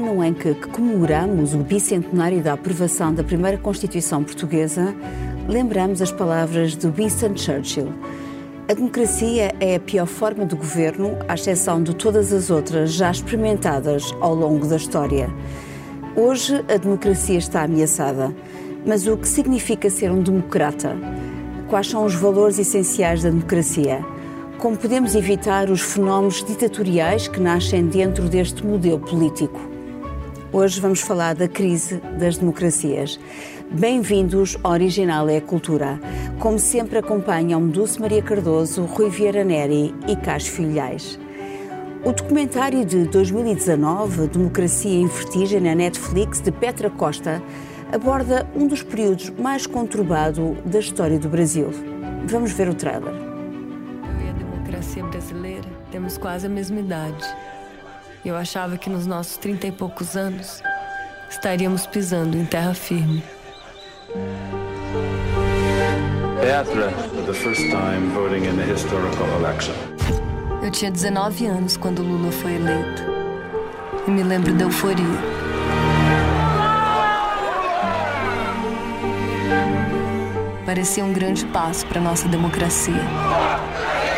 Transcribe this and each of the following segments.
ano em que comemoramos o bicentenário da aprovação da primeira Constituição portuguesa, lembramos as palavras de Winston Churchill. A democracia é a pior forma de governo, à exceção de todas as outras já experimentadas ao longo da história. Hoje a democracia está ameaçada. Mas o que significa ser um democrata? Quais são os valores essenciais da democracia? Como podemos evitar os fenómenos ditatoriais que nascem dentro deste modelo político? Hoje vamos falar da crise das democracias. Bem-vindos ao Original é a Cultura. Como sempre, acompanham Dulce Maria Cardoso, Rui Vieira Neri e Cássio Filhais. O documentário de 2019, Democracia em Vertigem, na Netflix, de Petra Costa, aborda um dos períodos mais conturbados da história do Brasil. Vamos ver o trailer democracia brasileira temos quase a mesma idade. Eu achava que nos nossos trinta e poucos anos estaríamos pisando em terra firme. Petra, the first time voting in historical election. Eu tinha 19 anos quando Lula foi eleito. E me lembro da euforia. Parecia um grande passo para nossa democracia.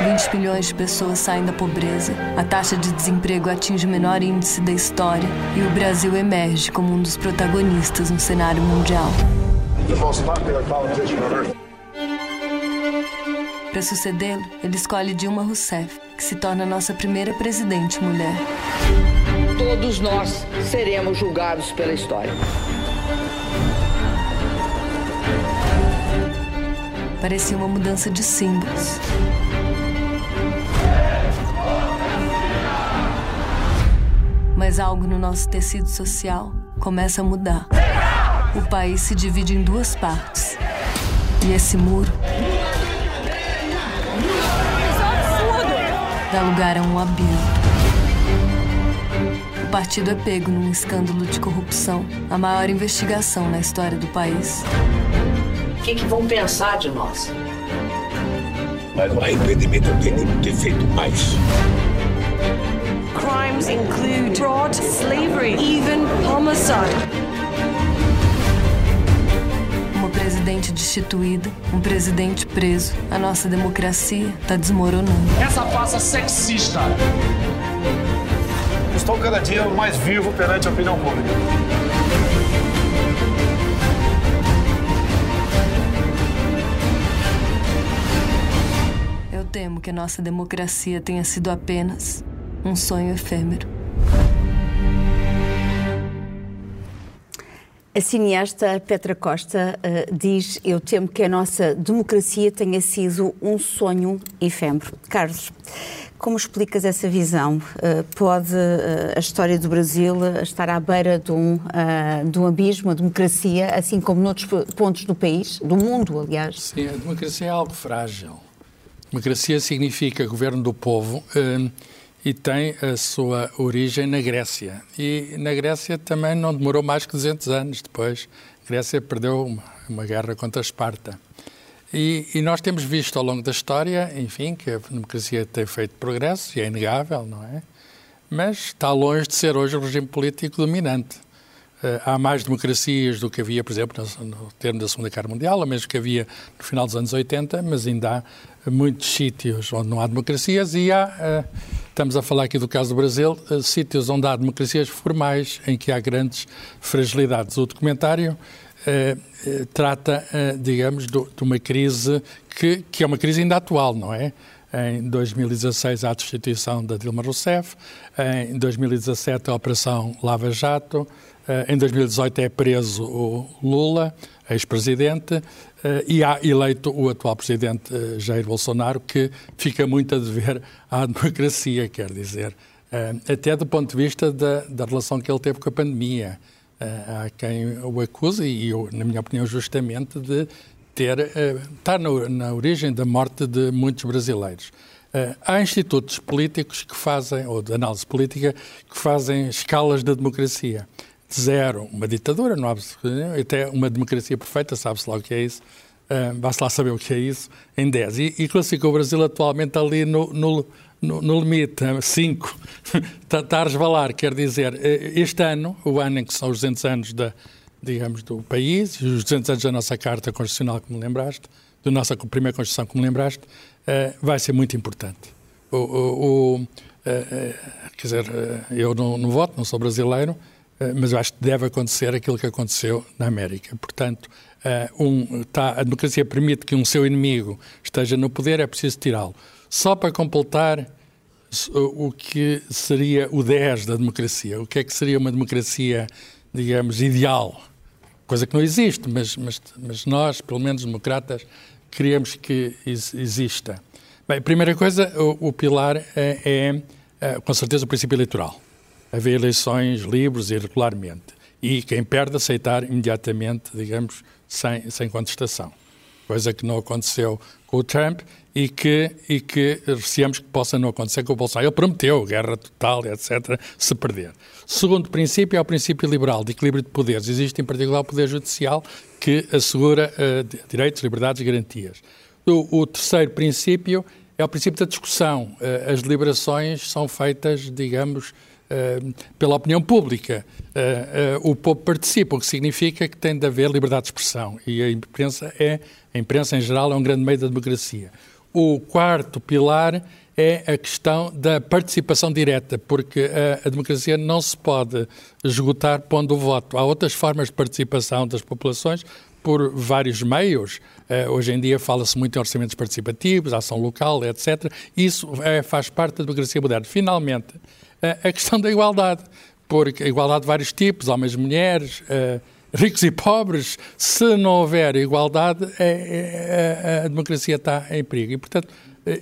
20 milhões de pessoas saem da pobreza, a taxa de desemprego atinge o menor índice da história e o Brasil emerge como um dos protagonistas no cenário mundial. Para sucedê-lo, ele escolhe Dilma Rousseff, que se torna nossa primeira presidente mulher. Todos nós seremos julgados pela história. Parecia uma mudança de símbolos. Mas algo no nosso tecido social começa a mudar. O país se divide em duas partes. E esse muro dá lugar a um abismo. O partido é pego num escândalo de corrupção, a maior investigação na história do país. O que, que vão pensar de nós? Mas o arrependimento eu tenho de ter feito mais crimes include fraud, slavery, even homicide. Uma presidente destituída, um presidente preso. A nossa democracia está desmoronando. Essa farsa sexista. Estou cada dia mais vivo perante a opinião pública. Eu temo que a nossa democracia tenha sido apenas um sonho efêmero. A cineasta Petra Costa uh, diz: Eu temo que a nossa democracia tenha sido um sonho efêmero. Carlos, como explicas essa visão? Uh, pode uh, a história do Brasil estar à beira de um, de um abismo, a democracia, assim como noutros pontos do país, do mundo, aliás? Sim, a democracia é algo frágil. Democracia significa governo do povo e tem a sua origem na Grécia. E na Grécia também não demorou mais que 200 anos depois. A Grécia perdeu uma, uma guerra contra a Esparta. E, e, nós temos visto ao longo da história, enfim, que a democracia tem feito progresso, e é inegável, não é? Mas está longe de ser hoje o regime político dominante. Uh, há mais democracias do que havia, por exemplo, no, no termo da Segunda Guerra Mundial, ou mesmo que havia no final dos anos 80, mas ainda há muitos sítios onde não há democracias e há uh, Estamos a falar aqui do caso do Brasil, uh, sítios onde há democracias formais em que há grandes fragilidades. O documentário uh, uh, trata, digamos, do, de uma crise que, que é uma crise ainda atual, não é? Em 2016, a destituição da Dilma Rousseff. Em 2017, a Operação Lava Jato. Em 2018, é preso o Lula, ex-presidente. Eh, e há eleito o atual presidente eh, Jair Bolsonaro, que fica muito a dever à democracia, quer dizer, eh, até do ponto de vista da, da relação que ele teve com a pandemia. Há quem o acuse, e eu, na minha opinião, justamente, de ter, estar na, na origem da morte de muitos brasileiros. Há institutos políticos que fazem, ou de análise política, que fazem escalas da democracia zero, uma ditadura, não há até uma democracia perfeita, sabe-se lá o que é isso, uh, basta lá saber o que é isso, em 10. E, e classificou o Brasil atualmente ali no, no, no, no limite, 5. está, está a resvalar, quer dizer, este ano, o ano em que são os 200 anos da, digamos, do país, os 200 anos da nossa Carta Constitucional, como lembraste, da nossa primeira Constituição, como lembraste, uh, vai ser muito importante. O, o, o uh, quer dizer, eu não, não voto, não sou brasileiro, mas eu acho que deve acontecer aquilo que aconteceu na América. Portanto, um, tá, a democracia permite que um seu inimigo esteja no poder, é preciso tirá-lo. Só para completar o que seria o 10 da democracia, o que é que seria uma democracia, digamos, ideal? Coisa que não existe, mas, mas, mas nós, pelo menos democratas, queremos que exista. Bem, a primeira coisa, o, o pilar é, é, é, com certeza, o princípio eleitoral. Haver eleições livres e regularmente. E quem perde, aceitar imediatamente, digamos, sem, sem contestação. Coisa que não aconteceu com o Trump e que, e que receamos que possa não acontecer com o Bolsonaro. Ele prometeu guerra total, etc., se perder. Segundo princípio é o princípio liberal de equilíbrio de poderes. Existe, em particular, o Poder Judicial que assegura uh, direitos, liberdades e garantias. O, o, terceiro princípio é o princípio da discussão. Uh, as deliberações são feitas, digamos, pela opinião pública. o povo participa, o que significa que tem de haver liberdade de expressão. E a imprensa, é, a imprensa em geral, é um grande meio da democracia. O quarto pilar é a questão da participação direta, porque a, a, democracia não se pode esgotar pondo o voto. Há outras formas de participação das populações por vários meios. Uh, hoje em dia fala-se muito em orçamentos participativos, ação local, etc. Isso é, faz parte da democracia moderna. Finalmente, uh, a questão da igualdade, porque a igualdade de vários tipos, homens e mulheres, ricos e pobres, se não houver igualdade, é, é, a democracia está em perigo. E, portanto,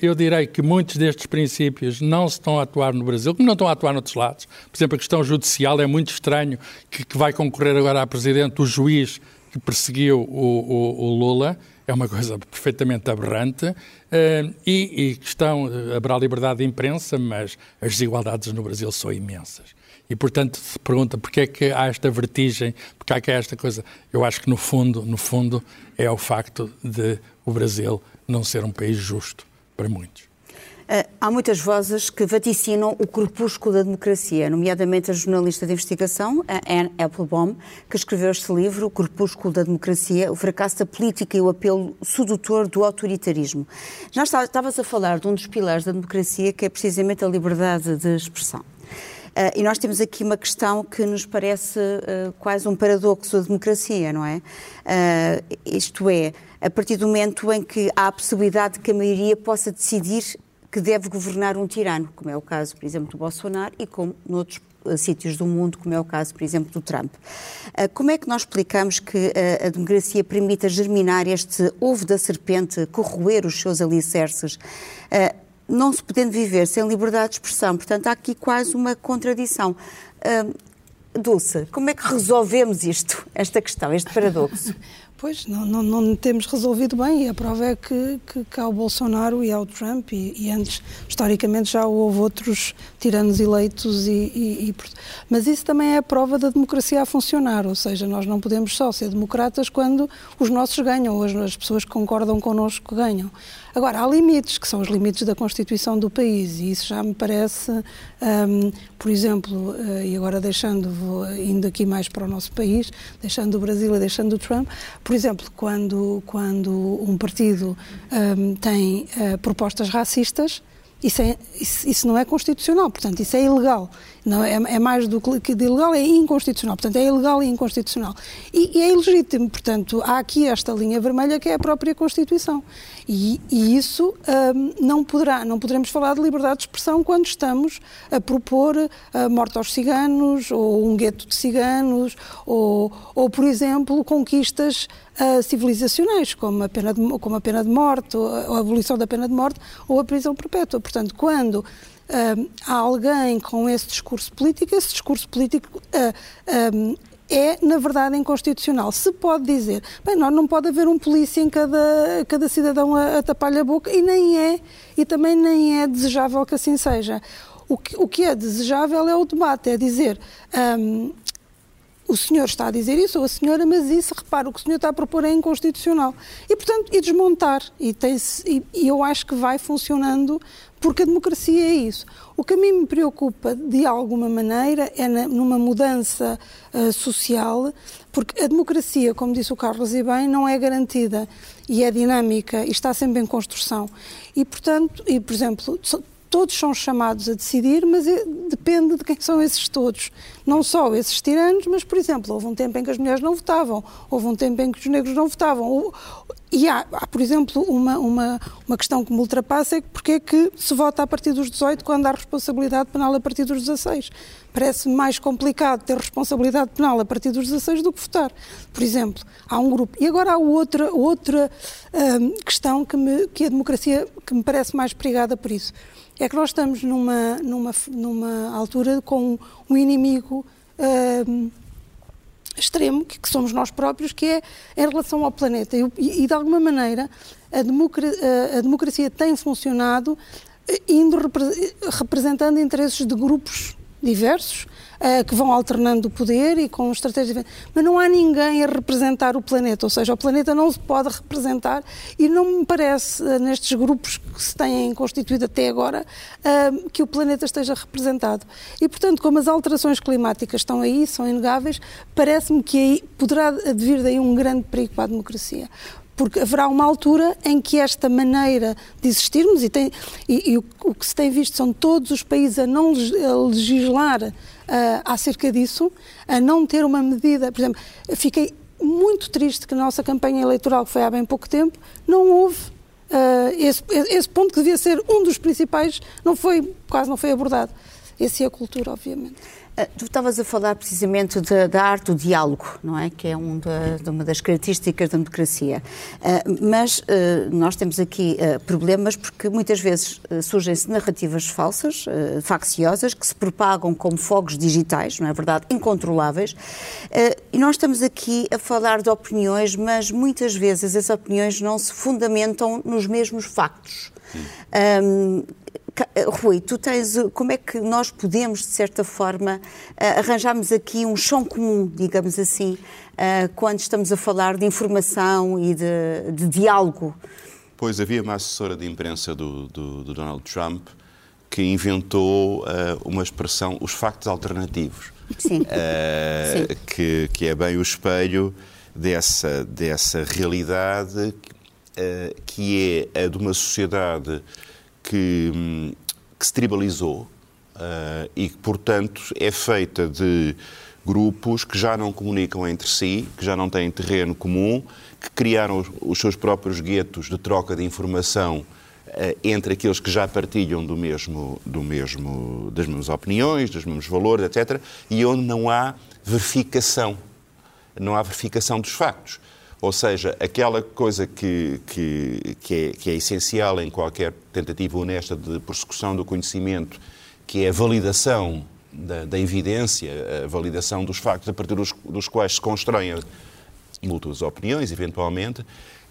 eu direi que muitos destes princípios não se estão a atuar no Brasil, como não estão a atuar noutros lados. Por exemplo, a questão judicial é muito estranho que, que vai concorrer agora a presidente o juiz que perseguiu o, o, o Lula. É uma coisa perfeitamente aberrante. Uh, e, e questão, haverá liberdade de imprensa, mas as desigualdades no Brasil são imensas. E, portanto, se pergunta porquê é que há esta vertigem, porque há que há esta coisa. Eu acho que, no fundo, no fundo, é o facto de o Brasil não ser um país justo para muitos. Uh, há muitas vozes que vaticinam o crepúsculo da democracia, nomeadamente a jornalista de investigação, Anne Applebaum, que escreveu este livro, O Crepúsculo da Democracia, o fracasso da política e o apelo sedutor do autoritarismo. Já estavas a falar de um dos pilares da democracia, que é precisamente a liberdade de expressão. Uh, e nós temos aqui uma questão que nos parece uh, quase um paradoxo da democracia, não é? Uh, isto é, a partir do momento em que há a possibilidade de que a maioria possa decidir que deve governar um tirano, como é o caso, por exemplo, do Bolsonaro e como noutros sítios do mundo, como é o caso, por exemplo, do Trump. Como é que nós explicamos que a democracia permita germinar este ovo da serpente, corroer os seus alicerces? não se podendo viver sem liberdade de expressão. Portanto, há aqui quase uma contradição. Dulce, como é que resolvemos isto, esta questão, este paradoxo? Pois, não, não, não, temos resolvido bem e a prova é que, que, que ao Bolsonaro e ao Trump e, e, antes, historicamente, já houve outros tiranos eleitos e, e, e, Mas isso também é a prova da democracia a funcionar, ou seja, nós não podemos só ser democratas quando os nossos ganham, ou as, as pessoas que concordam connosco ganham. Agora, há limites, que são os limites da Constituição do país, e isso já me parece, um, por exemplo, uh, e agora deixando, vou, indo aqui mais para o nosso país, deixando o Brasil e deixando o Trump, por exemplo, quando, quando um partido um, tem uh, propostas racistas, isso, é, isso, isso, não é constitucional, portanto, isso é ilegal. Não é, é, mais do que de ilegal, é inconstitucional. Portanto, é ilegal e inconstitucional. E, e, é ilegítimo. Portanto, há aqui esta linha vermelha que é a própria Constituição. E, e isso um, não poderá, não poderemos falar de liberdade de expressão quando estamos a propor a morte aos ciganos, ou um gueto de ciganos, ou, ou por exemplo, conquistas uh, civilizacionais, como a, pena de, como a pena de morte, ou a abolição da pena de morte, ou a prisão perpétua. Portanto, quando há alguém com esse discurso político, esse discurso político uh, um, é, na verdade, inconstitucional. Se pode dizer, bem, não, não pode haver um polícia em cada, cada cidadão a, a tapar-lhe a boca, e nem é, e também nem é desejável que assim seja. O que, o que é desejável é o debate, é dizer, um, o senhor está a dizer isso, ou a senhora, mas isso, repara, o que o senhor está a propor é inconstitucional. E, portanto, e desmontar. E, e, e eu acho que vai funcionando porque a democracia é isso. O que a mim me preocupa, de alguma maneira, é na, numa mudança uh, social, porque a democracia, como disse o Carlos e bem, não é garantida e é dinâmica e está sempre em construção. E, portanto, e, por exemplo, todos são chamados a decidir, mas é, depende de quem são esses todos. Não só esses tiranos, mas, por exemplo, houve um tempo em que as mulheres não votavam, houve um tempo em que os negros não votavam. E há, há por exemplo, uma, uma, uma questão que me ultrapassa, é porque é que se vota a partir dos 18 quando há responsabilidade penal a partir dos 16. Parece mais complicado ter responsabilidade penal a partir dos 16 do que votar. Por exemplo, há um grupo. E agora há outra, outra hum, questão que, me, que a democracia que me parece mais perigada por isso é que nós estamos numa, numa, numa altura com um inimigo uh, extremo, que, que, somos nós próprios, que é em relação ao planeta. E, e de alguma maneira, a, a democracia tem funcionado eh, indo representando interesses de grupos diversos, uh, que vão alternando o poder e com estratégias. Mas não há ninguém a representar o planeta, ou seja, o planeta não se pode representar e não me parece, uh, nestes grupos que se têm constituído até agora, uh, que o planeta esteja representado. E, portanto, como as alterações climáticas estão aí, são inegáveis, parece-me que aí poderá vir daí um grande perigo para a democracia porque haverá uma altura em que esta maneira de existirmos, e, tem, e, e o, o, que se tem visto são todos os países a não legislar uh, acerca disso, a não ter uma medida. Por exemplo, fiquei muito triste que na nossa campanha eleitoral, que foi há bem pouco tempo, não houve uh, esse, esse ponto que devia ser um dos principais, não foi, quase não foi abordado. Esse é a cultura, obviamente. Ah, tu estavas a falar precisamente de, da arte do diálogo, não é? Que é um da, de uma das características da democracia. Uh, mas uh, nós temos aqui uh, problemas porque muitas vezes surgem-se narrativas falsas, facciosas, que se propagam como fogos digitais, não é verdade? Incontroláveis. e nós estamos aqui a falar de opiniões, mas muitas vezes as opiniões não se fundamentam nos mesmos factos. Um, Rui, tu tens, eh, como é que nós podemos, de certa forma, eh, arranjarmos aqui um chão comum, digamos assim, quando estamos a falar de informação e de, de diálogo? Pois havia uma assessora de imprensa do, do, do Donald Trump que inventou uh, uma expressão, os factos alternativos. Sim. Uh, Sim. Que, que é bem o espelho dessa, dessa realidade uh, que é a de uma sociedade que, que se tribalizou uh, e que, portanto, é feita de grupos que já não comunicam entre si, que já não têm terreno comum, que criaram os seus próprios guetos de troca de informação uh, entre aqueles que já partilham do mesmo, do mesmo, das mesmas opiniões, dos mesmos valores, etc., e onde não há verificação, não há verificação dos factos. Ou seja, aquela coisa que, que, que, é, que é essencial em qualquer tentativa honesta de persecução do conhecimento, que é a validação da, da evidência, a validação dos factos a partir dos, dos quais se constroem múltiplas opiniões, eventualmente,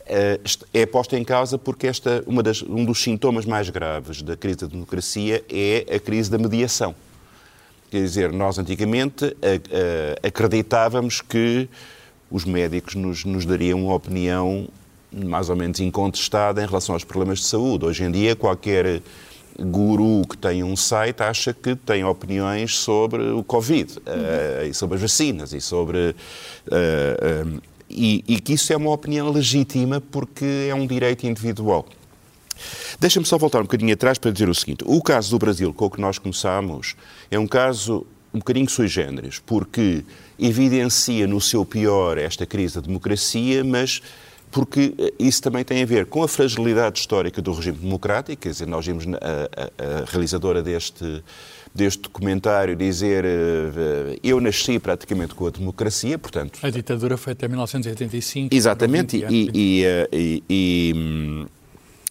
eh, é posta em causa porque esta, uma das, um dos sintomas mais graves da crise da democracia é a crise da mediação. Quer dizer, nós antigamente acreditávamos que os médicos nos, nos dariam uma opinião mais ou menos incontestada em relação aos problemas de saúde. Hoje em dia, qualquer guru que tem um site acha que tem opiniões sobre o Covid, uh, e sobre as vacinas, e sobre. Uh, uh, e, e, que isso é uma opinião legítima porque é um direito individual. Deixa-me só voltar um bocadinho atrás para dizer o seguinte: o caso do Brasil, com o que nós começámos, é um caso um bocadinho sui generis, porque evidencia no seu pior esta crise da democracia, mas porque eh, isso também tem a ver com a fragilidade histórica do regime democrático, quer dizer, nós vimos a, a, a realizadora deste, deste documentário dizer uh, eu nasci praticamente com a democracia, portanto... A ditadura foi até 1985. Exatamente, e, e, e, e,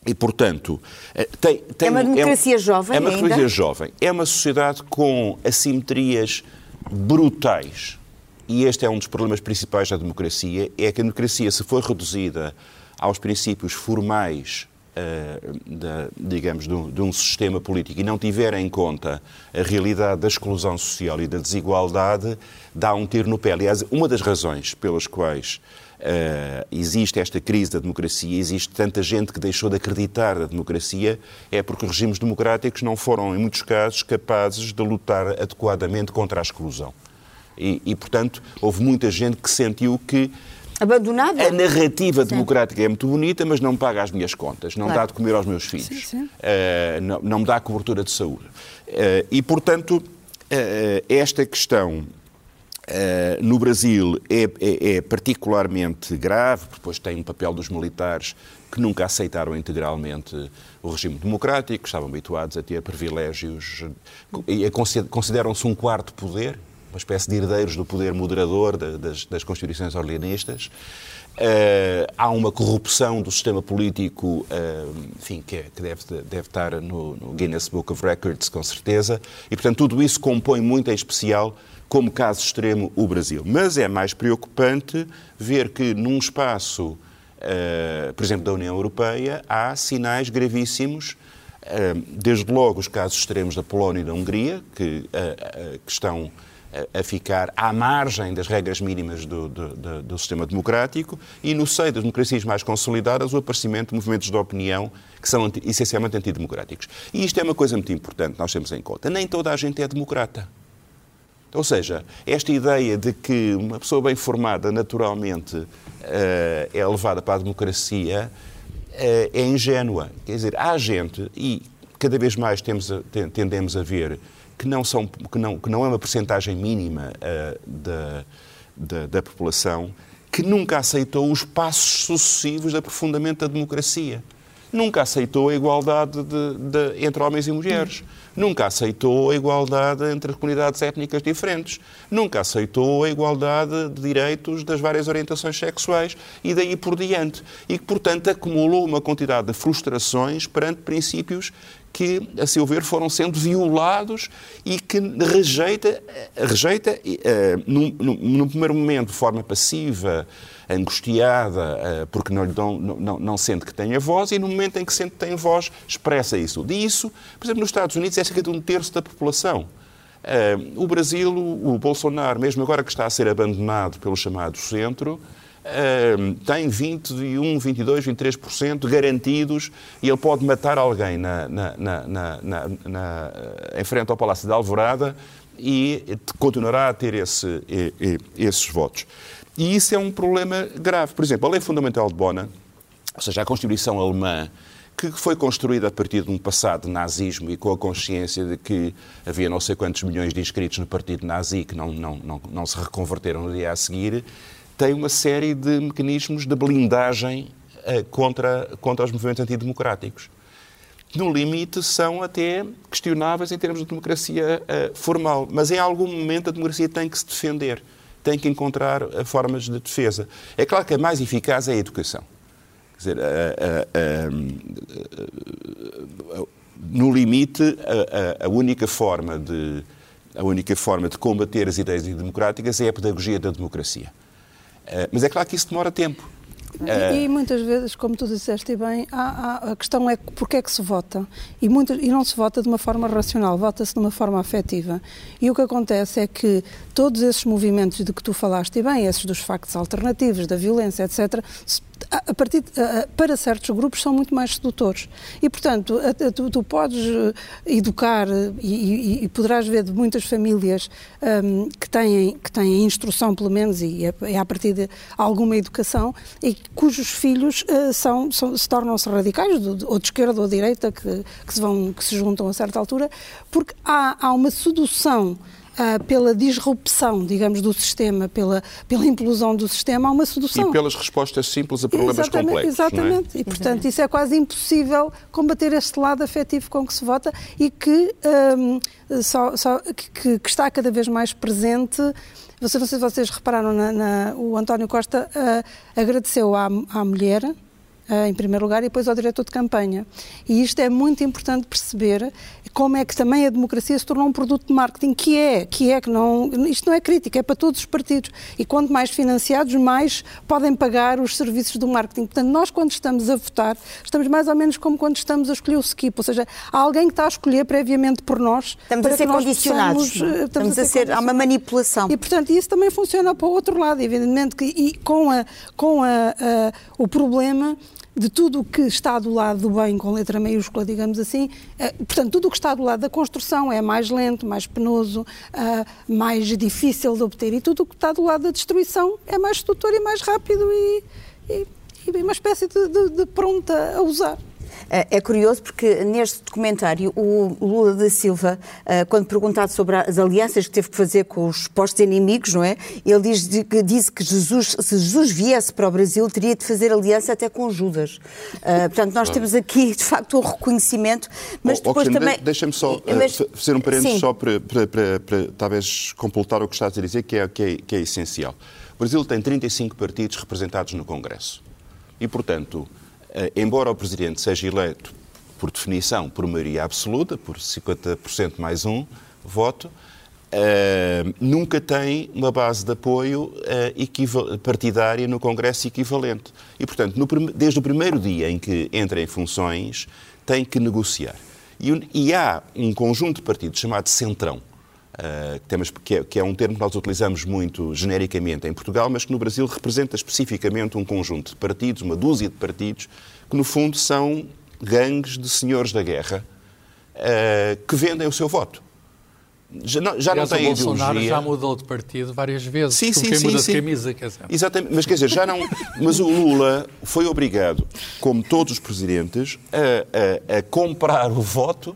e, portanto, tem, tem, é uma democracia é, jovem É uma democracia ainda? jovem. É uma sociedade com assimetrias brutais e este é um dos problemas principais da democracia, é que a democracia, se for reduzida aos princípios formais da, digamos, de um, de um, sistema político e não tiver em conta a realidade da exclusão social e da desigualdade, dá um tiro no pé. Aliás, uma das razões pelas quais Uh, existe esta crise da democracia, existe tanta gente que deixou de acreditar na democracia, é porque os regimes democráticos não foram, em muitos casos, capazes de lutar adequadamente contra a exclusão. E, e portanto, houve muita gente que sentiu que Abandonada? A narrativa sim. democrática é muito bonita, mas não me paga as minhas contas, não claro. dá de comer aos meus filhos, sim, sim. Uh, não, não, me dá cobertura de saúde. Uh, e, portanto, esta questão Uh, no Brasil é, é, é, particularmente grave, depois tem um papel dos militares que nunca aceitaram integralmente o regime democrático, estavam habituados a ter privilégios e consideram-se um quarto poder, uma espécie de herdeiros do poder moderador das, das constituições orleanistas. Uh, há uma corrupção do sistema político, uh, enfim, que, é, que deve, deve, estar no, no Guinness Book of Records, com certeza, e, portanto, tudo isso compõe muito em especial como caso extremo, o Brasil. Mas é mais preocupante ver que, num espaço, uh, por exemplo, da União Europeia, há sinais gravíssimos, uh, desde logo os casos extremos da Polónia e da Hungria, que, uh, que estão a ficar à margem das regras mínimas do, do, do, sistema democrático e, no seio das democracias mais consolidadas, o aparecimento de movimentos de opinião que são essencialmente antidemocráticos. E isto é uma coisa muito importante, nós temos em conta. Nem toda a gente é democrata. Ou seja, esta ideia de que uma pessoa bem formada naturalmente eh, é levada para a democracia eh, é ingênua. Quer dizer, há gente, e cada vez mais temos tendemos a ver, que não, são, que não, que não é uma percentagem mínima uh, da, da, da, população, que nunca aceitou os passos sucessivos de aprofundamento da democracia. Nunca aceitou a igualdade de, de, entre homens e mulheres. Hum nunca aceitou a igualdade entre comunidades étnicas diferentes, nunca aceitou a igualdade de direitos das várias orientações sexuais e daí por diante. E que, portanto, acumulou uma quantidade de frustrações perante princípios que, a seu ver, foram sendo violados e que rejeita, rejeita uh, num, num, num primeiro momento de forma passiva, angustiada uh, porque não, dão, não, não, sente que tem a voz e no momento em que sente que tem voz expressa isso. Disso, por exemplo, nos Estados Unidos é cerca de um terço da população. Uh, o Brasil, o Bolsonaro, mesmo agora que está a ser abandonado pelo chamado centro, uh, tem 21, 22, 23% garantidos e ele pode matar alguém na, na, na, na, em frente ao Palácio de Alvorada e continuará a ter esse, esses votos. E isso é um problema grave. Por exemplo, a Lei Fundamental de Bona, ou seja, a Constituição Alemã, que foi construída a partir de um passado de nazismo e com a consciência de que havia não sei quantos milhões de inscritos no partido nazi que não, não, não, não se reconverteram no dia a seguir, tem uma série de mecanismos de blindagem uh, contra, contra os movimentos antidemocráticos. No limite, são até questionáveis em termos de democracia uh, formal, mas em algum momento a democracia tem que se defender tem que encontrar eh, formas de defesa. É claro que a mais eficaz é a educação. Quer dizer, a, a, a, no limite, a, única forma de a única forma de combater as ideias democráticas é a pedagogia da democracia. Eh, mas é claro que isso demora tempo. E, e, muitas vezes, como tu disseste bem, há, há, a questão é porque é que se vota. E, muitas, e não se vota de uma forma racional, vota-se de uma forma afetiva. E o que acontece é que todos esses movimentos de que tu falaste, bem, esses dos factos alternativos, da violência, etc., a partir a, para certos grupos são muito mais sedutores. E, portanto, a, tu, tu, podes eh, educar eh, e, e, poderás ver de muitas famílias um, que, têm, que têm instrução, pelo menos, e é, é a partir de alguma educação, e cujos filhos uh, são, são, se tornam-se radicais, do, ou de esquerda ou de direita, que, que, se vão, que se juntam a certa altura, porque há, há uma sedução uh, pela disrupção, digamos, do sistema, pela, pela implosão do sistema, há uma sedução. E pelas respostas simples a problemas exatamente, complexos. É? Exatamente. É? E, portanto, isso é quase impossível combater este lado afetivo com que se vota e que, um, só, só, que, que está cada vez mais presente. Não sei se vocês repararam, na, na, o António Costa uh, agradeceu à, à mulher em primeiro lugar, e depois ao diretor de campanha. E isto é muito importante perceber como é que também a democracia se tornou um produto de marketing, que é, que é que não, isto não é crítica, é para todos os partidos. E quanto mais financiados, mais podem pagar os serviços do marketing. Portanto, nós quando estamos a votar, estamos mais ou menos como quando estamos a escolher o skip, ou seja, há alguém que está a escolher previamente por nós. Estamos a ser condicionados. Possamos, eh, estamos, estamos, a ser, há uma manipulação. E, portanto, isso também funciona para o outro lado, evidentemente, que, e com, a, com a, a, o problema de tudo o que está do lado do bem, com letra maiúscula, digamos assim, eh, portanto, tudo o que está do lado da construção é mais lento, mais penoso, eh, mais difícil de obter, e tudo o que está do lado da destruição é mais sedutor e mais rápido e, e, e uma espécie de, de, de pronta a usar. Eh, é curioso porque neste documentário o Lula da Silva, eh, quando perguntado sobre as alianças que teve que fazer com os postos inimigos, não é? Ele diz que, diz que Jesus, se Jesus viesse para o Brasil, teria de fazer aliança até com Judas. Uh, portanto, nós temos aqui, de facto, um reconhecimento, mas oh, depois também... Deixa-me só mas... fazer um parênteses só para, para, para, para, talvez completar o que estás a dizer, que é, que é, que é essencial. O Brasil tem 35 partidos representados no Congresso. E, portanto, eh, embora o Presidente seja eleito, por definição, por maioria absoluta, por 50% mais um voto, Uh, nunca tem uma base de apoio uh, partidária no Congresso equivalente. E, portanto, no, desde o primeiro dia em que entra em funções, tem que negociar. E, e há um conjunto de partidos chamado Centrão, uh, temos, que, é, que, é, um termo que nós utilizamos muito genericamente em Portugal, mas que no Brasil representa especificamente um conjunto de partidos, uma dúzia de partidos, que no fundo são gangues de senhores da guerra uh, que vendem o seu voto. Já não, já Aliás, não tem o Bolsonaro ideologia. já mudou de partido várias vezes. Sim, sim, sim, muda sim. de camisa, quer dizer. Exatamente, mas quer dizer, já não. Mas o Lula foi obrigado, como todos os presidentes, a, a, a comprar o voto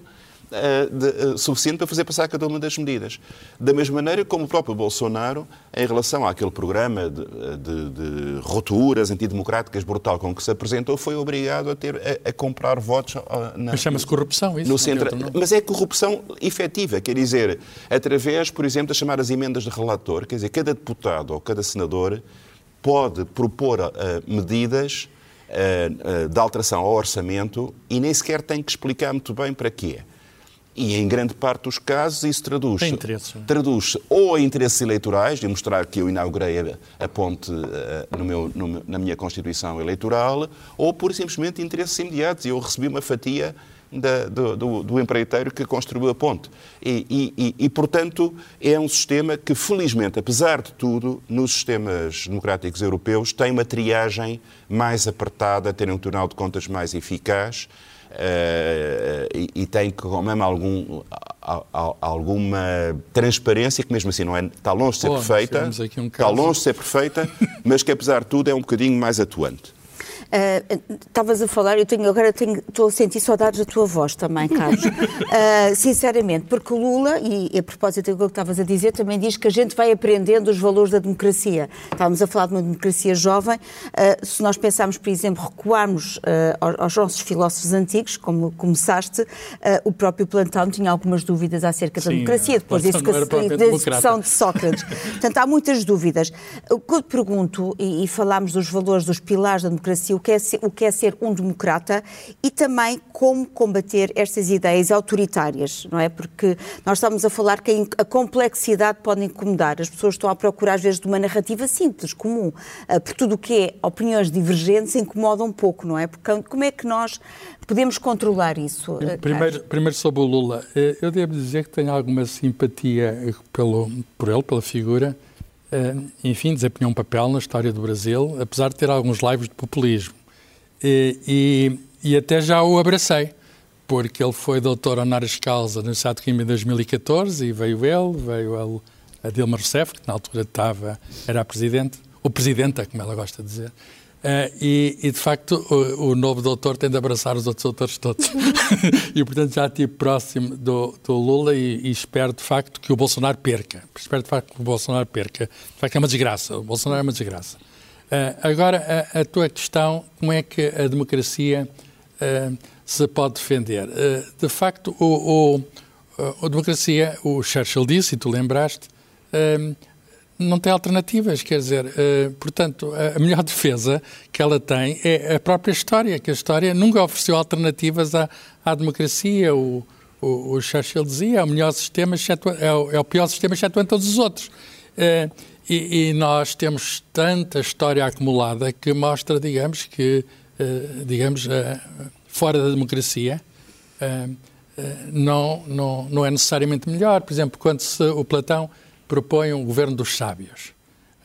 uh, de, uh, suficiente para fazer passar cada uma das medidas. Da mesma maneira como o próprio Bolsonaro, em relação àquele programa de, de, de rupturas antidemocráticas brutal com que se apresentou, foi obrigado a ter a, a comprar votos. Na, mas chama-se corrupção, isso? No centro, mas é corrupção efetiva, quer dizer, através, por exemplo, das chamadas emendas de relator, quer dizer, cada deputado ou cada senador pode propor uh, medidas uh, uh, de alteração ao orçamento e nem sequer tem que explicar muito bem para quê. E em grande parte dos casos isso traduz traduz ou a interesses eleitorais, de mostrar que eu inaugurei a, a ponte uh, no meu, no, na minha Constituição eleitoral, ou por simplesmente interesses imediatos. Eu recebi uma fatia da, do, do, do, empreiteiro que construiu a ponte. E, e, e, portanto, é um sistema que, felizmente, apesar de tudo, nos sistemas democráticos europeus, tem uma triagem mais apertada, tem um Tribunal de Contas mais eficaz e, e, tem mesmo algum, alguma transparência, que mesmo assim não é, está longe de ser perfeita, um está longe de ser perfeita, mas que apesar de tudo é um bocadinho mais atuante. Uh, estavas a falar, eu tenho, agora tenho, estou a sentir saudades da tua voz também, Carlos. Uh, sinceramente, porque Lula, e, e a propósito daquilo que estavas a dizer, também diz que a gente vai aprendendo os valores da democracia. Estávamos a falar de uma democracia jovem. Uh, se nós pensarmos, por exemplo, recuarmos aos, aos, nossos filósofos antigos, como começaste, o próprio Platão tinha algumas dúvidas acerca da Sim, democracia, depois da discussão de Sócrates. Portanto, há muitas dúvidas. O que eu te pergunto, e, e falámos dos valores, dos pilares da democracia, que é ser, o que é ser um democrata e também como combater estas ideias autoritárias, não é? Porque nós estamos a falar que a complexidade pode incomodar. As pessoas estão a procurar, às vezes, de uma narrativa simples, comum. Ah, por tudo o que é opiniões divergentes incomoda um pouco, não é? Porque como é que nós podemos controlar isso? Ah, primeiro, primeiro sobre o Lula. Eh, eu devo dizer que tenho alguma simpatia pelo, por ele, pela figura. Eh, enfim, desempenhou um papel na história do Brasil, apesar de ter alguns laivos de populismo. E, e, e, até já o abracei, porque ele foi doutor honoris causa no Universidade de Coimbra em 2014 e veio ele, veio ele, a Dilma Rousseff, que na altura estava, era a presidente, ou presidenta, como ela gosta de dizer, Uh, e, e, de facto, o, o, novo doutor tem de abraçar os outros doutores todos. e, portanto, já estive próximo do, do Lula e, e, espero, de facto, que o Bolsonaro perca. Espero, de facto, que o Bolsonaro perca. De facto, é uma desgraça. O Bolsonaro é uma desgraça. Uh, agora, a, a, tua questão, como é que a democracia uh, se pode defender? de facto, o, o, a democracia, o Churchill disse, e tu lembraste, não tem alternativas, quer dizer, uh, portanto, a melhor defesa que ela tem é a própria história, que a história nunca ofereceu alternativas à, à democracia. O, o, o Churchill dizia, é o melhor sistema, exceto, é, o, é o pior sistema, excetuando todos os outros. Uh, e, e, nós temos tanta história acumulada que mostra, digamos, que, uh, digamos, fora da democracia, não, não, não é necessariamente melhor. Por exemplo, quando se, o Platão propõe um governo dos sábios.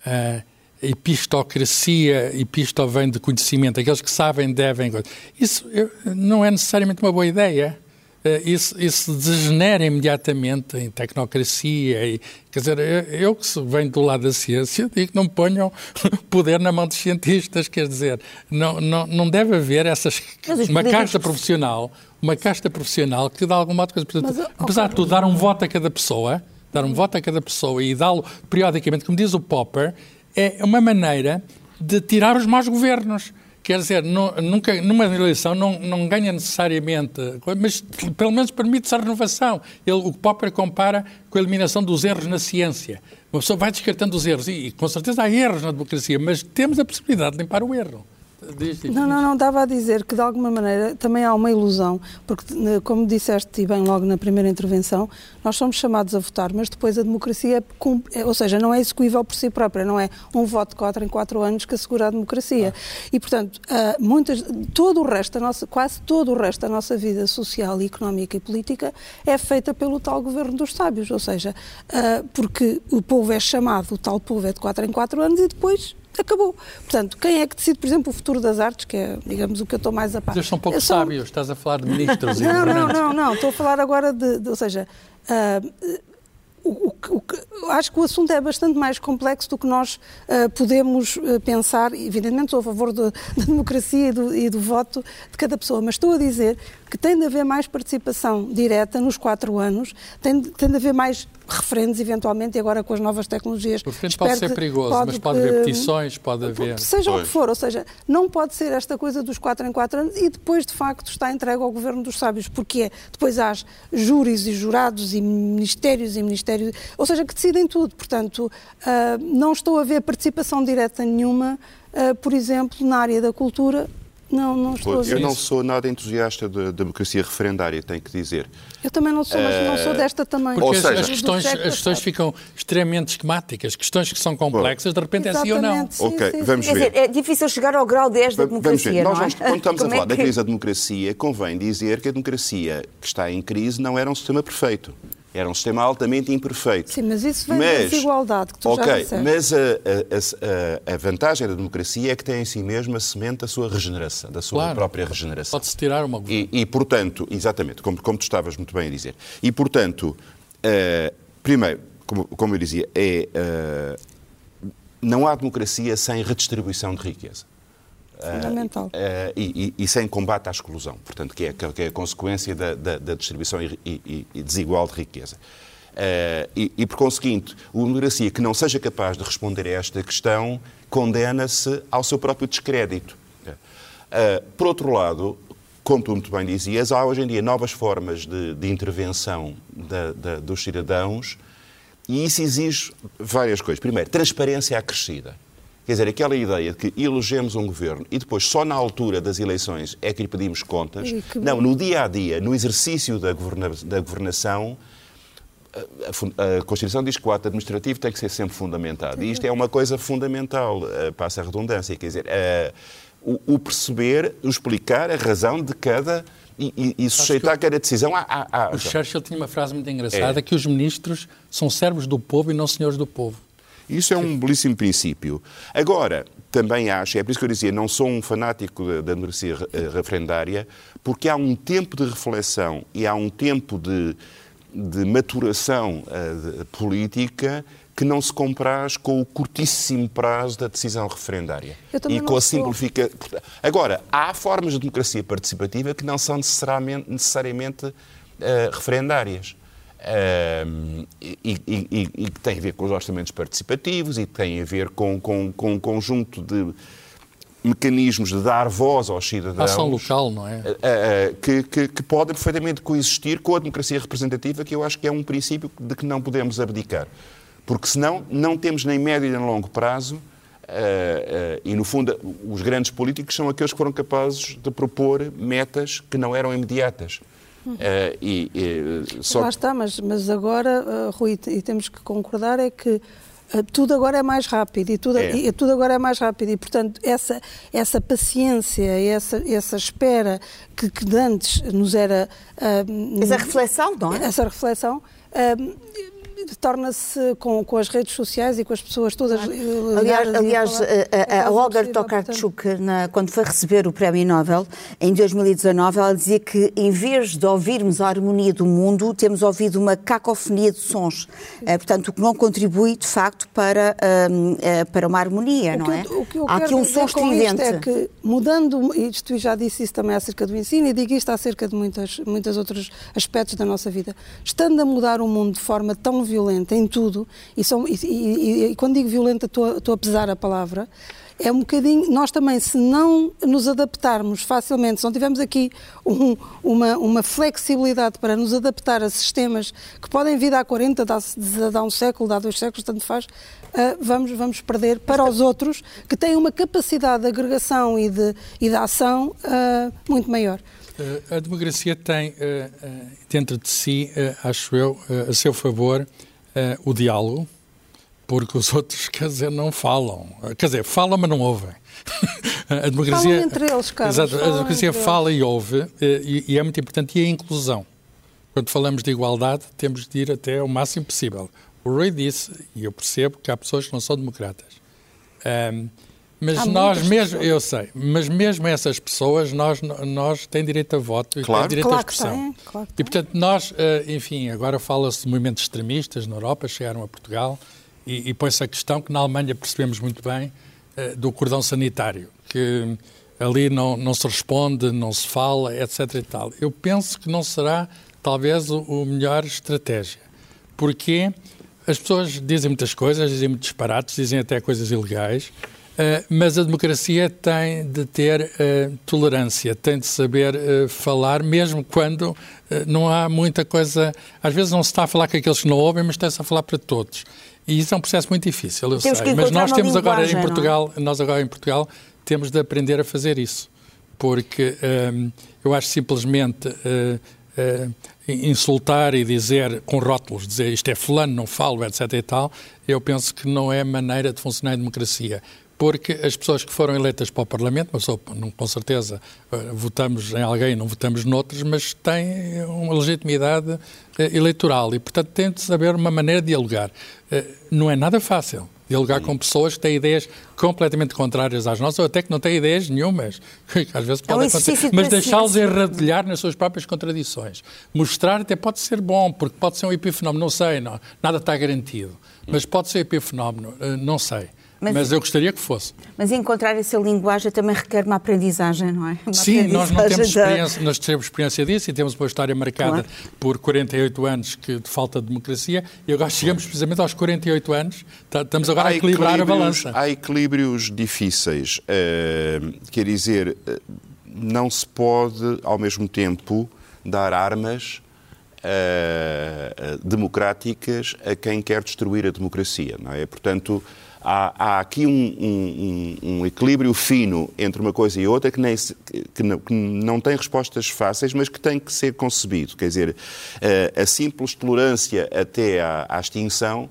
Uh, epistocracia, episto vem de conhecimento, aqueles que sabem devem. Isso não é necessariamente uma boa ideia. Uh, isso, isso degenera imediatamente em tecnocracia. E, quer dizer, eu, que venho do lado da ciência, digo que não ponham poder na mão dos cientistas. Quer dizer, não, não, não deve haver essas, uma casta profissional, uma casta profissional que, de algum modo, Mas, apesar de tudo, dar um voto a cada pessoa dar um voto a cada pessoa e dá-lo periodicamente, como diz o Popper, é uma maneira de tirar os maus governos. Quer dizer, nunca, numa eleição não, não ganha necessariamente, mas pelo menos permite-se a renovação. Ele, o Popper compara com a eliminação dos erros na ciência. Uma pessoa vai descartando os erros, e, e com certeza há erros na democracia, mas temos a possibilidade de limpar o erro. Diz, diz, não, não, não, estava a dizer que de alguma maneira também há uma ilusão, porque como disseste bem logo na primeira intervenção, nós somos chamados a votar, mas depois a democracia, é, ou seja, não é execuível por si própria, não é um voto de 4 em 4 anos que assegura a democracia. Ah. E, portanto, muitas, todo o resto, da nossa, quase todo o resto da nossa vida social, económica e política é feita pelo tal governo dos sábios, ou seja, porque o povo é chamado, o tal povo é de 4 em 4 anos e depois acabou. Portanto, quem é que decide, por exemplo, o futuro das artes, que é, digamos, o que eu estou mais a par? Eles são pouco são... sábios, estás a falar de ministros não, Não, não, não, estou a falar agora de, de ou seja, uh, o, o, o, acho que o assunto é bastante mais complexo do que nós uh, podemos uh, pensar. Evidentemente, sou a favor de, da democracia e do, e do, voto de cada pessoa, mas estou a dizer que tem de haver mais participação direta nos quatro anos, tem de, tem de haver mais referentes, eventualmente, e agora com as novas tecnologias. O referente pode ser perigoso, pode, mas pode haver petições, pode haver. Seja pois. o que for, ou seja, não pode ser esta coisa dos quatro em quatro anos e depois, de facto, está entregue ao governo dos sábios, porque é, depois há júris e jurados e ministérios e ministérios, ou seja, que decidem tudo. Portanto, uh, não estou a ver participação direta nenhuma, uh, por exemplo, na área da cultura, não, não estou. Eu não sou nada entusiasta da democracia referendária, tenho que dizer. Eu também não sou, mas não sou eh, desta também. Porque seja, as, questões, as questões ficam extremamente esquemáticas, questões que são complexas, de repente é sim ou não. Sim, ok, sim, vamos ver. Dizer, é difícil chegar ao grau 10 da democracia, vamos ver. Nós, não é? quando estamos a falar é que... da crise da democracia, convém dizer que a democracia que está em crise não era um sistema perfeito. Era um sistema altamente imperfeito. Sim, mas isso vem mas, da desigualdade que tu okay, já disseste. Mas a, a, a, a, vantagem da democracia é que tem em si mesmo a semente da sua regeneração, da sua claro, própria regeneração. Pode-se tirar uma e, e, portanto, exatamente, como, como tu estavas muito bem a dizer. E, portanto, uh, primeiro, como, como eu dizia, é, uh, não há democracia sem redistribuição de riqueza. Fundamental. Uh, uh, e, e, e, sem combate à exclusão, portanto, que é, que é a consequência da, da, da distribuição e, e, desigual de riqueza. Uh, e, por conseguinte, uma democracia que não seja capaz de responder a esta questão condena-se ao seu próprio descrédito. por outro lado, como tu muito bem dizias, há hoje em dia novas formas de, de intervenção da, da, dos cidadãos e isso exige várias coisas. Primeiro, transparência acrescida. Quer dizer, aquela ideia de que elegemos um governo e depois só na altura das eleições é que lhe pedimos contas. Não, no dia a dia, no exercício da, governa da governação, a, Constituição diz que o ato administrativo tem que ser sempre fundamentado. E isto é uma coisa fundamental, uh, passa a redundância. Quer dizer, uh, o, o, perceber, o explicar a razão de cada. E, e, e sujeitar cada decisão à. à, à... O Churchill tinha uma frase muito engraçada: é. que os ministros são servos do povo e não senhores do povo. Isso é um belíssimo princípio. Agora, também acho, é por isso que eu dizia, não sou um fanático da, democracia eh, referendária, porque há um tempo de reflexão e há um tempo de, de maturação uh, de, política que não se compraz com o curtíssimo prazo da decisão referendária. e com a simplificação. Agora, há formas de democracia participativa que não são necessariamente, necessariamente uh, referendárias e, e, e, que tem a ver com os orçamentos participativos e tem a ver com, com, com um conjunto de mecanismos de dar voz aos cidadãos. Ação local, não é? que, que, que podem perfeitamente coexistir com a democracia representativa, que eu acho que é um princípio de que não podemos abdicar. Porque senão não temos nem médio nem longo prazo Uh, uh, e, no fundo, os grandes políticos são aqueles que foram capazes de propor metas que não eram imediatas. Uh, e, e, só... Lá está, mas, mas agora, Rui, e temos que concordar, é que tudo agora é mais rápido e tudo, é. e tudo agora é mais rápido e portanto essa essa paciência essa essa espera que, que antes nos era essa reflexão não é essa reflexão torna-se com, com as redes sociais e com as pessoas todas. Eh, aliás, aliás a, a, a Olga Tokarczuk, quando foi receber o Prémio Nobel, em 2019, ela dizia que em vez de ouvirmos a harmonia do mundo, temos ouvido uma cacofonia de sons. É, portanto, o que não contribui, de facto, para, uh, para uma harmonia, não é? Há aqui um som estridente. é que, mudando, isto já disse isso também acerca do ensino, e digo isto acerca de muitas, muitos outros aspectos da nossa vida, estando a mudar o mundo de forma tão violenta em tudo, e, são, e, e, e quando digo violenta estou, a pesar a palavra, é um bocadinho, nós também, se não nos adaptarmos facilmente, se não tivermos aqui um, uma, uma flexibilidade para nos adaptar a sistemas que podem vir há 40, dá, dá um século, dá dois séculos, tanto faz, uh, vamos, vamos perder para os outros que têm uma capacidade de agregação e de, e de ação uh, muito maior. A democracia tem dentro de si, acho eu, a seu favor, o diálogo, porque os outros, quer dizer, não falam. Quer dizer, falam, mas não ouvem. a democracia, falam entre eles, Carlos. Exato, a democracia fala eles. e ouve, e, e, é muito importante, e a inclusão. Quando falamos de igualdade, temos de ir até o máximo possível. O Rui disse, e eu percebo, que há pessoas que não são democratas. Um, mas Há nós mesmo, eu sei, mas mesmo essas pessoas, nós, nós têm direito a voto e claro. têm direito claro à expressão. Claro e portanto, nós, eh, enfim, agora fala-se de movimentos extremistas na Europa, chegaram a Portugal, e, e põe-se a questão que na Alemanha percebemos muito bem eh, do cordão sanitário, que ali não, não se responde, não se fala, etc. e tal. Eu penso que não será, talvez, o, o melhor estratégia. Porque as pessoas dizem muitas coisas, dizem muitos disparates, dizem até coisas ilegais, Uh, mas a democracia tem de ter uh, tolerância, tem de saber uh, falar, mesmo quando não há muita coisa. Às vezes não se está a falar com aqueles que não ouvem, mas está-se a falar para todos. E isso é um processo muito difícil, eu temos sei. Mas nós temos agora em Portugal, não? nós agora em Portugal temos de aprender a fazer isso, porque eu acho simplesmente insultar e dizer com rótulos, dizer isto é fulano, não falo, etc. e tal, eu penso que não é maneira de funcionar a democracia porque as pessoas que foram eleitas para o Parlamento, mas com certeza eh, votamos em alguém, não votamos noutros, mas têm uma legitimidade eh, eleitoral e, portanto, tem de saber uma maneira de dialogar. Eh, não é nada fácil dialogar com pessoas que têm ideias completamente contrárias às nossas, ou até que não têm ideias nenhumas, às vezes pode é acontecer, mas deixá-los enradilhar nas suas próprias contradições. Mostrar até pode ser bom, porque pode ser um epifenómeno, não sei, não, nada está garantido, mas pode ser epifenómeno, não sei. Mas, mas, eu gostaria que fosse. Mas encontrar essa linguagem também requer uma aprendizagem, não é? Uma Sim, nós não temos experiência, nós temos experiência disso e temos uma história marcada claro. por 48 anos que, de falta de democracia e agora chegamos precisamente aos 48 anos, tá, estamos agora há a equilibrar a balança. Há equilíbrios difíceis, uh, quer dizer, eh, não se pode ao mesmo tempo dar armas uh, democráticas a quem quer destruir a democracia, não é? Portanto, há, há aqui um, um, um, equilíbrio fino entre uma coisa e outra que, nem, que, não, que, não, tem respostas fáceis, mas que tem que ser concebido. Quer dizer, a, a simples tolerância até à, à extinção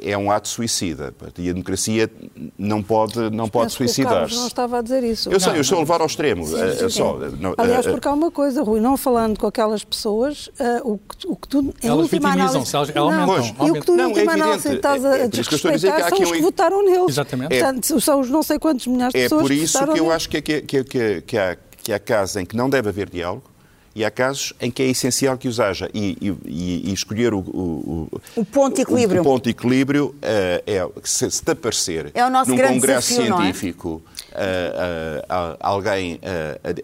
é um ato suicida. E a democracia não pode, não pode suicidar-se. não estava a dizer isso. Eu sei, eu estou a levar ao extremo. Sim, sim, só, não, Aliás, porque há uma coisa, Rui, não falando com aquelas pessoas, o, que, o que tu, em elas última análise... Elas aumentam, não, aumentam. E o que tu, em última é análise, estás a, é, é desrespeitar são os que votaram neles. Exatamente. Portanto, são os não sei quantos milhares de pessoas que É por isso que, eu acho que, que, que, que, há, que há casos em que não deve haver diálogo, e há casos em que é essencial que os haja. E, e, e escolher o, o, o, ponto de equilíbrio, o, ponto de equilíbrio uh, é, se, se te aparecer é num congresso desafio, é? científico uh, uh, alguém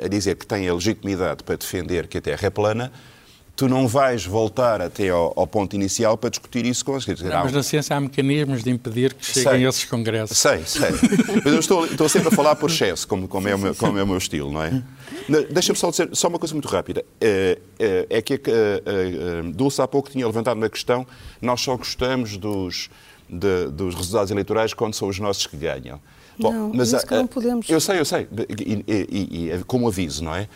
a dizer que tem a legitimidade para defender que a Terra é plana, tu não vais voltar até ao, ao ponto inicial para discutir isso com as não, Mas na ciência há mecanismos de impedir que cheguem sei, esses congressos. Sei, sei. mas eu estou, estou, sempre a falar por excesso, como, como, é, o meu, como é o meu estilo, não é? Deixa-me só dizer só uma coisa muito rápida. É, é, é que a, a, a Dulce há pouco tinha levantado uma questão, nós só gostamos dos, de, dos resultados eleitorais quando são os nossos que ganham. Bom, não, mas isso que não podemos... Eu sei, eu sei, e, e, e como aviso, não é?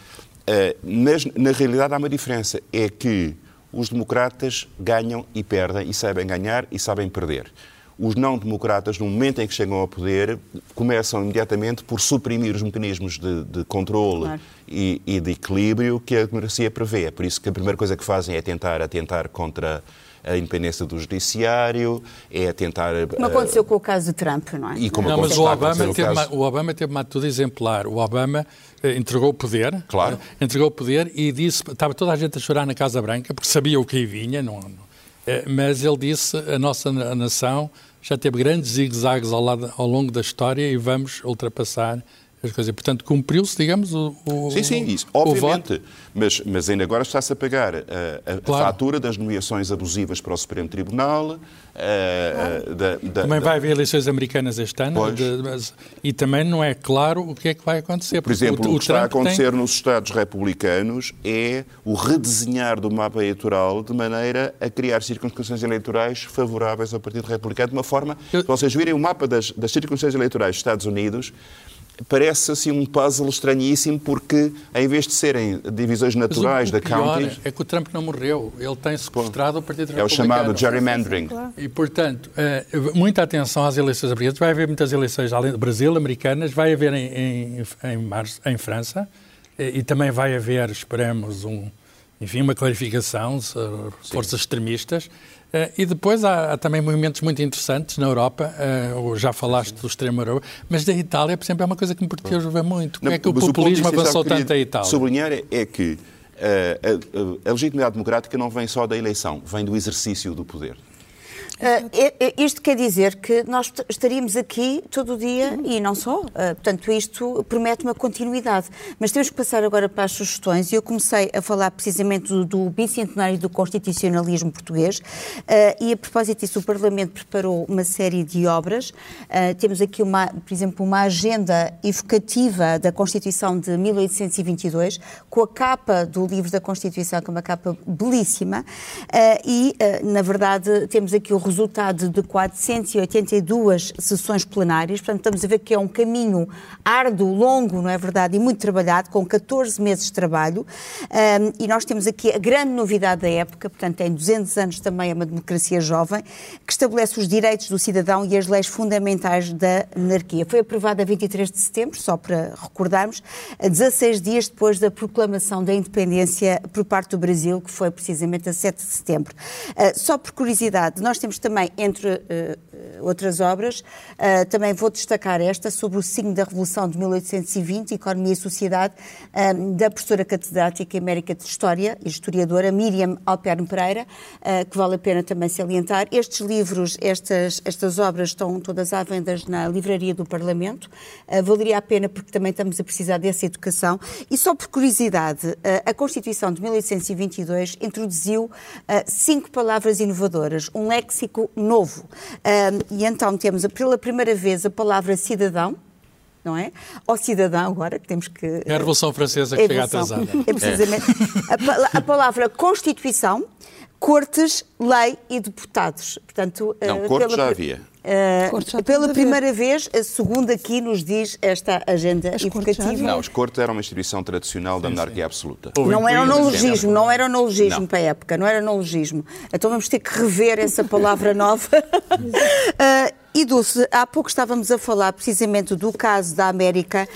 Eh, mas, na realidade, há uma diferença. É que os democratas ganham e perdem, e sabem ganhar e sabem perder. Os não-democratas, no momento em que chegam ao poder, começam imediatamente por suprimir os mecanismos de, de controle claro. e, e, de equilíbrio que a democracia prevê. É por isso que a primeira coisa que fazem é tentar atentar contra a independência do judiciário, é tentar... Como aconteceu uh, com o caso de Trump, não é? E como não, mas o Obama, teve uma, o Obama teve uma atitude exemplar. O Obama eh, entregou o poder, claro. Eh, entregou o poder e disse, estava toda a gente a chorar na Casa Branca, porque sabia o que aí vinha, não, não, eh, mas ele disse, a nossa nação já teve grandes zigue-zagues ao, ao longo da história e vamos ultrapassar as coisas. Portanto, cumpriu-se, digamos, o, o Sim, sim, isso, obviamente. Mas, mas ainda agora está-se a pagar a, a, claro. a, fatura das nomeações abusivas para o Supremo Tribunal. A, da, da, também vai haver eleições americanas este ano de, mas, e também não é claro o que é que vai acontecer. Por exemplo, o, o que está a acontecer tem... nos Estados republicanos é o redesenhar do mapa eleitoral de maneira a criar circunstâncias eleitorais favoráveis ao Partido Republicano, de uma forma, Eu... se vocês virem o mapa das, das circunstâncias eleitorais dos Estados Unidos, parece assim um puzzle estranhíssimo porque em vez de serem divisões naturais da county é que o Trump não morreu. Ele tem sequestrado o Partido é o chamado gerrymandering. e portanto eh, muita atenção às eleições americanas vai haver muitas eleições além do Brasil americanas. Vai haver em, em, em, março, em França. Eh, e também vai haver esperamos um enfim uma clarificação forças extremistas. Uh, e depois há, há, também movimentos muito interessantes na Europa, uh, já falaste do extremo Europa, mas da Itália, por exemplo, é uma coisa que me perturba muito. Como é que o populismo avançou tanto a Itália? Sublinhar é que uh, a, a, a legitimidade democrática não vem só da eleição, vem do exercício do poder. Uh, isto quer dizer que nós estaríamos aqui todo o dia e não só. Uh, portanto, isto promete uma continuidade. Mas temos que passar agora para as sugestões e eu comecei a falar precisamente do, do bicentenário do constitucionalismo português uh, e a propósito disso o Parlamento preparou uma série de obras. temos aqui, uma, por exemplo, uma agenda evocativa da Constituição de 1822 com a capa do livro da Constituição, que é uma capa belíssima e, na verdade, temos aqui o resultado de 482 sessões plenárias, portanto estamos a ver que é um caminho árduo, longo, não é verdade, e muito trabalhado, com 14 meses de trabalho, um, e nós temos aqui a grande novidade da época, portanto tem 200 anos também, é uma democracia jovem, que estabelece os direitos do cidadão e as leis fundamentais da anarquia. Foi aprovada a 23 de setembro, só para recordarmos, 16 dias depois da proclamação da independência por parte do Brasil, que foi precisamente a 7 de setembro. Uh, só por curiosidade, nós temos também, entre uh, outras obras, uh, também vou destacar esta sobre o signo da Revolução de 1820, Economia e Sociedade, da professora catedrática América de História e historiadora Miriam Alperno Pereira, uh, que vale a pena também salientar. Estes livros, estas, estas obras estão todas à venda na livraria do Parlamento. valeria a pena porque também estamos a precisar dessa educação. E só por curiosidade, a Constituição de 1822 introduziu cinco palavras inovadoras, um léxico léxico novo. Um, e então temos pela primeira vez a palavra cidadão, não é? Ou cidadão, agora que temos que. É a Revolução Francesa que é chega atrasada. É precisamente. É. A, a, palavra Constituição, Cortes, Lei e Deputados. Portanto, não, uh, Cortes pela... já havia. Uh, pela primeira vez, a segunda aqui nos diz esta agenda as educativa. Não, os cortes eram uma instituição tradicional da monarquia absoluta. Não era neologismo, não era neologismo para a época, não era neologismo. Então vamos ter que rever essa palavra nova. uh, E Dulce, há pouco estávamos a falar precisamente do caso da América.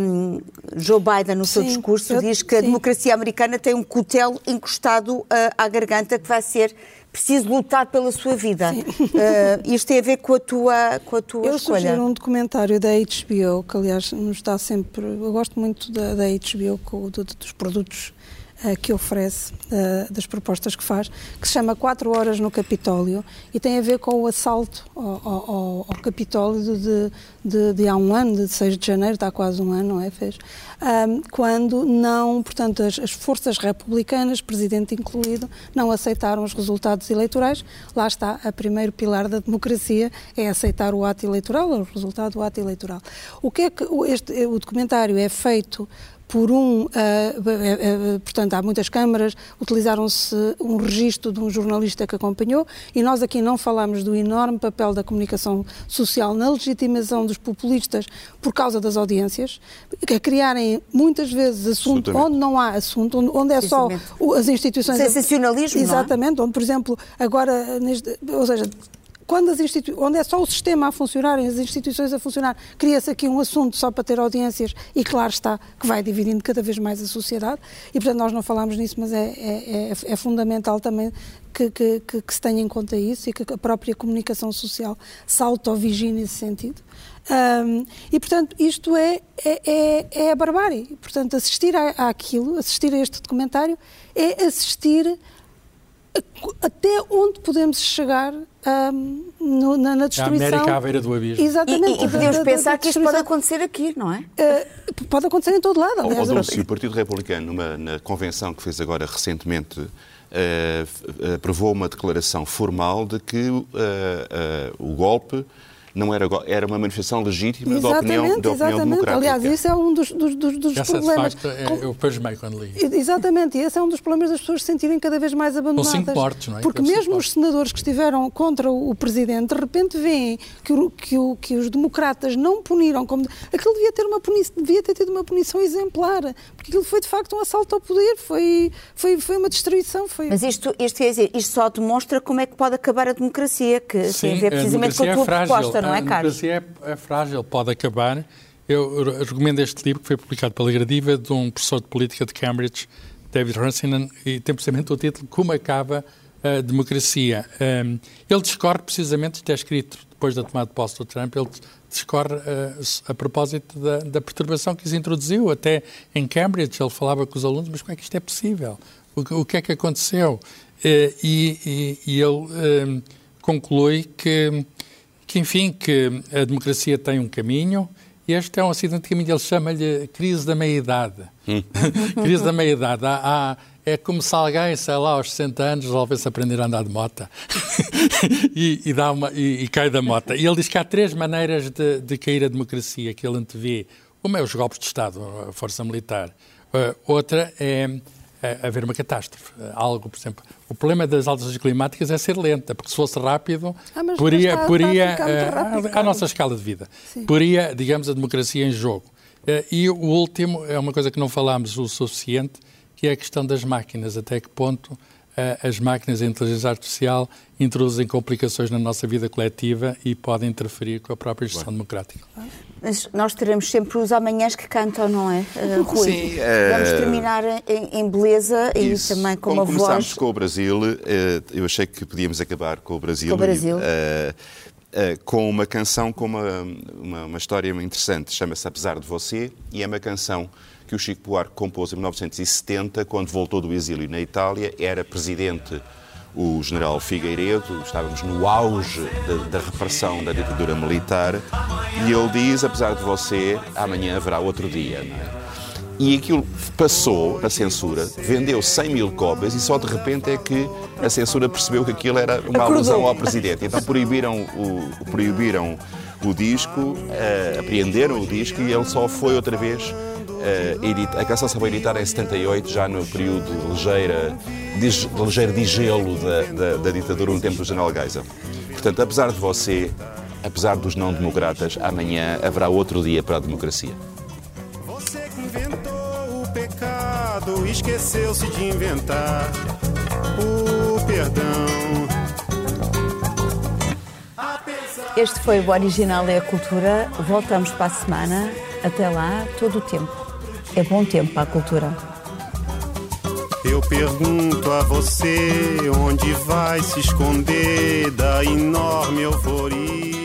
Um, Joe Biden, no seu discurso, eu, diz que sim. a democracia americana tem um cutelo encostado uh, à garganta que vai ser preciso lutar pela sua vida. Uh, isto tem a ver com a tua, com a tua eu escolha. Eu um documentário da HBO, que aliás nos está sempre... Eu gosto muito da, da HBO, com, do, dos produtos que oferece, uh, das propostas que faz, que se chama Quatro Horas no Capitólio e tem a ver com o assalto ao, ao, ao Capitólio de, de, de, há um ano, de 6 de janeiro, está quase um ano, não é? Fez, quando não, portanto, as, as, forças republicanas, presidente incluído, não aceitaram os resultados eleitorais. Lá está, a primeiro pilar da democracia é aceitar o ato eleitoral, o resultado do ato eleitoral. O que é que este, o documentário é feito por um, uh, uh, uh, portanto, há muitas câmaras, utilizaram-se um registro de um jornalista que acompanhou e nós aqui não falamos do enorme papel da comunicação social na legitimação dos populistas por causa das audiências, a criarem muitas vezes assunto onde não há assunto, onde, onde é só as instituições... Sensacionalismo, Exatamente, é? onde, por exemplo, agora, neste, ou seja, quando as institu... onde é só o sistema a funcionar, as instituições a funcionar, cria-se aqui um assunto só para ter audiências e claro está que vai dividindo cada vez mais a sociedade e portanto nós não falamos nisso, mas é, é, é, é fundamental também que, que, que, que, se tenha em conta isso e que a própria comunicação social se auto-vigie nesse sentido. Um, e, portanto, isto é, é, é, é a barbárie. Portanto, assistir àquilo, assistir a este documentário, é assistir até onde podemos chegar um, no, na, na, destruição. A América à beira do abismo. Exatamente. E, e podemos da, pensar da, da que isto pode acontecer aqui, não é? Uh, pode acontecer em todo lado. Aliás, oh, Dulce, o Partido Republicano, numa, na convenção que fez agora recentemente, uh, aprovou uma declaração formal de que uh, o golpe não era, era uma manifestação legítima da opinião, da opinião democrática. Aliás, isso é um dos, dos, dos, dos Essa problemas. Facto, é, eu pasmei quando li. Exatamente, e esse é um dos problemas das pessoas se sentirem cada vez mais abandonadas. Com cinco mortes, não é? Porque mesmo os senadores que estiveram contra o presidente, de repente veem que, o, que, o, que os democratas não puniram como. Aquilo devia ter, uma punição, devia ter tido uma punição exemplar, porque aquilo foi de facto um assalto ao poder, foi, foi, foi uma destruição. Foi... Mas isto, isto, quer dizer, isto só demonstra como é que pode acabar a democracia, que Sim, tem a ver precisamente com a tua é proposta não é, Carlos? A democracia é, é frágil, pode acabar. Eu recomendo este livro que foi publicado pela Gradiva de um professor de política de Cambridge, David Runciman, e tem precisamente o título Como Acaba a Democracia. Um, ele discorre precisamente, isto é escrito depois da tomada de posse do Trump, ele discorre uh, a propósito da, da, perturbação que se introduziu. Até em Cambridge ele falava com os alunos, mas como é que isto é possível? O, o que é que aconteceu? Uh, e, e, e, ele uh, conclui que que, enfim, que a democracia tem um caminho este é um acidente de caminho, ele chama-lhe crise da meia-idade. Hum. crise da meia-idade. Há, há, é como se alguém, sei lá, aos 60 anos resolvesse aprender a andar de moto e, e, dá uma, e, e, cai da moto. E ele diz que há três maneiras de, de cair a democracia que ele antevê. Uma é os golpes de Estado, a força militar. Uh, outra é haver uma catástrofe. Algo, por exemplo, o problema das alterações climáticas é ser lenta, porque se fosse rápido, ah, mas, poria, mas poria rápido, à nossa escala de vida, Sim. poria, digamos, a democracia em jogo. Uh, e o último é uma coisa que não falámos o suficiente, que é a questão das máquinas. Até que ponto as máquinas e a inteligência artificial introduzem complicações na nossa vida coletiva e podem interferir com a própria gestão democrática. Mas nós teremos sempre os amanhãs que cantam, não é, uh, Rui? Sim. Vamos uh, terminar em, em beleza isso. e também com Como uma voz... começámos com o Brasil, uh, eu achei que podíamos acabar com o Brasil. Com o Brasil. E, com uma canção com uma, uma, uma história interessante, chama-se Apesar de Você, e é uma canção que o Chico Buarque compôs em 1970, quando voltou do exílio na Itália, era presidente o general Figueiredo, estávamos no auge da, da, repressão da ditadura militar, e ele diz, apesar de você, amanhã haverá outro dia. É? E aquilo passou na censura, vendeu 100 mil cópias e só de repente é que a censura percebeu que aquilo era uma alusão ao presidente. Então proibiram o, proibiram o disco, uh, apreenderam o disco e ele só foi outra vez Uh, a canção foi editada em 78, já no período ligeira, de, ligeiro digelo da, da, da ditadura, no tempo do General Geisel. Portanto, apesar de você, apesar dos não-democratas, amanhã haverá outro dia para a democracia. Você que inventou o pecado, esqueceu-se de inventar o perdão. Este foi o Original é a Cultura. Voltamos para a semana. Até lá, todo o tempo. É bom tempo para a cultura. Eu pergunto a você onde vai se esconder da enorme euforia.